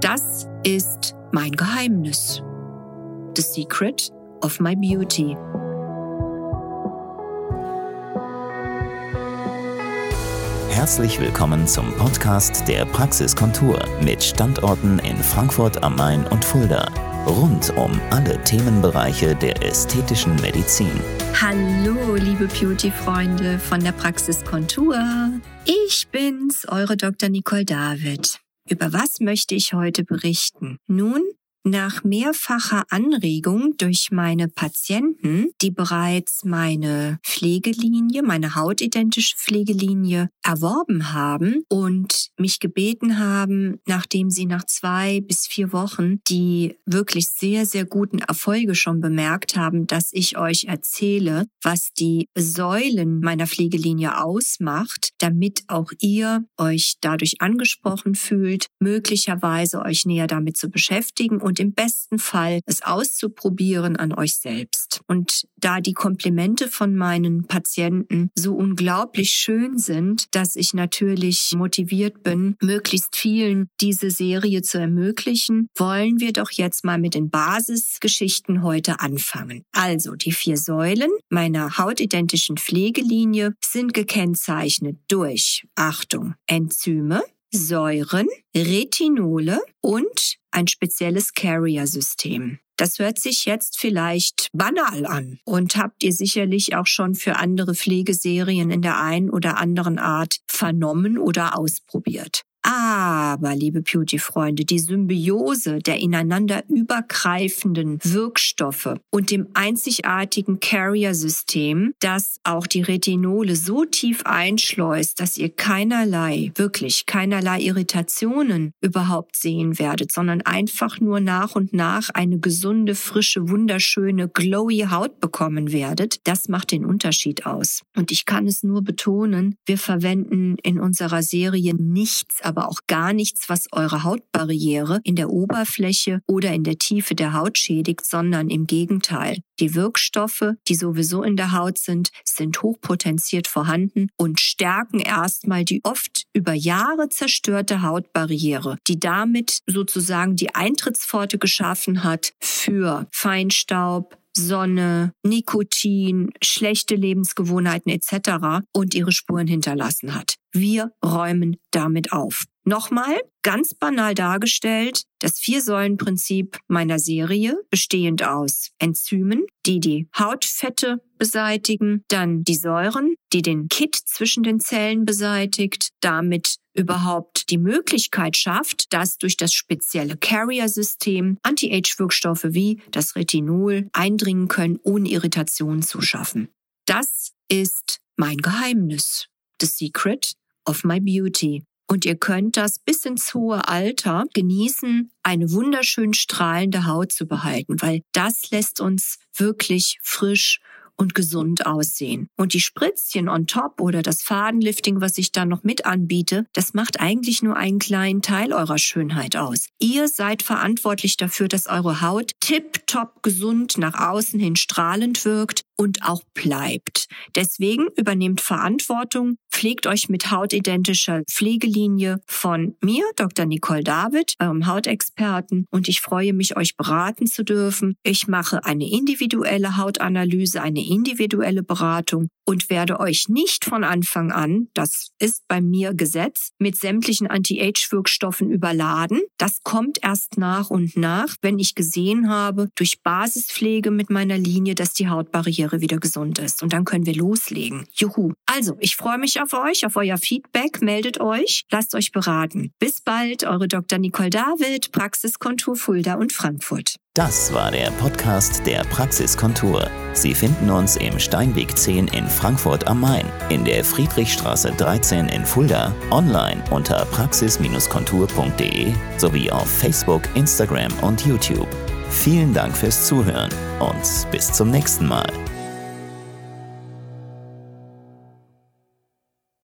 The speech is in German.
Das ist mein Geheimnis. The Secret of My Beauty. Herzlich willkommen zum Podcast der Praxiskontur mit Standorten in Frankfurt am Main und Fulda. Rund um alle Themenbereiche der ästhetischen Medizin. Hallo, liebe Beauty-Freunde von der Praxiskontur. Ich bin's, eure Dr. Nicole David. Über was möchte ich heute berichten? Nun, nach mehrfacher Anregung durch meine Patienten, die bereits meine Pflegelinie, meine hautidentische Pflegelinie erworben haben und mich gebeten haben, nachdem sie nach zwei bis vier Wochen die wirklich sehr, sehr guten Erfolge schon bemerkt haben, dass ich euch erzähle, was die Säulen meiner Pflegelinie ausmacht, damit auch ihr euch dadurch angesprochen fühlt, möglicherweise euch näher damit zu beschäftigen und im besten Fall es auszuprobieren an euch selbst. Und da die Komplimente von meinen Patienten so unglaublich schön sind, dass ich natürlich motiviert bin, möglichst vielen diese Serie zu ermöglichen, wollen wir doch jetzt mal mit den Basisgeschichten heute anfangen. Also die vier Säulen meiner hautidentischen Pflegelinie sind gekennzeichnet durch, Achtung, Enzyme, Säuren, Retinole und ein spezielles Carrier-System. Das hört sich jetzt vielleicht banal an und habt ihr sicherlich auch schon für andere Pflegeserien in der einen oder anderen Art vernommen oder ausprobiert. Aber, liebe Beauty-Freunde, die Symbiose der ineinander übergreifenden Wirkstoffe und dem einzigartigen Carrier-System, das auch die Retinole so tief einschleust, dass ihr keinerlei, wirklich keinerlei Irritationen überhaupt sehen werdet, sondern einfach nur nach und nach eine gesunde, frische, wunderschöne, glowy Haut bekommen werdet, das macht den Unterschied aus. Und ich kann es nur betonen, wir verwenden in unserer Serie nichts, aber auch gar nichts, was eure Hautbarriere in der Oberfläche oder in der Tiefe der Haut schädigt, sondern im Gegenteil. Die Wirkstoffe, die sowieso in der Haut sind, sind hochpotenziert vorhanden und stärken erstmal die oft über Jahre zerstörte Hautbarriere, die damit sozusagen die Eintrittspforte geschaffen hat für Feinstaub, Sonne, Nikotin, schlechte Lebensgewohnheiten etc. und ihre Spuren hinterlassen hat. Wir räumen damit auf. Nochmal, ganz banal dargestellt, das Vier-Säulen-Prinzip meiner Serie, bestehend aus Enzymen, die die Hautfette beseitigen, dann die Säuren, die den Kit zwischen den Zellen beseitigt, damit überhaupt die Möglichkeit schafft, dass durch das spezielle Carrier-System Anti-Age-Wirkstoffe wie das Retinol eindringen können, ohne Irritationen zu schaffen. Das ist mein Geheimnis. The Secret of My Beauty. Und ihr könnt das bis ins hohe Alter genießen, eine wunderschön strahlende Haut zu behalten, weil das lässt uns wirklich frisch und gesund aussehen. Und die Spritzchen on top oder das Fadenlifting, was ich da noch mit anbiete, das macht eigentlich nur einen kleinen Teil eurer Schönheit aus. Ihr seid verantwortlich dafür, dass eure Haut tipptopp gesund nach außen hin strahlend wirkt und auch bleibt. Deswegen übernehmt Verantwortung, pflegt euch mit hautidentischer Pflegelinie von mir, Dr. Nicole David, eurem Hautexperten, und ich freue mich, euch beraten zu dürfen. Ich mache eine individuelle Hautanalyse, eine individuelle Beratung und werde euch nicht von Anfang an, das ist bei mir Gesetz, mit sämtlichen Anti-Age-Wirkstoffen überladen. Das kommt erst nach und nach, wenn ich gesehen habe, durch Basispflege mit meiner Linie, dass die Hautbarriere wieder gesund ist. Und dann können wir loslegen. Juhu. Also, ich freue mich auf euch, auf euer Feedback. Meldet euch, lasst euch beraten. Bis bald, eure Dr. Nicole David, Praxiskontur Fulda und Frankfurt. Das war der Podcast der Praxiskontur. Sie finden uns im Steinweg 10 in Frankfurt am Main, in der Friedrichstraße 13 in Fulda, online unter praxis-kontur.de sowie auf Facebook, Instagram und YouTube. Vielen Dank fürs Zuhören und bis zum nächsten Mal.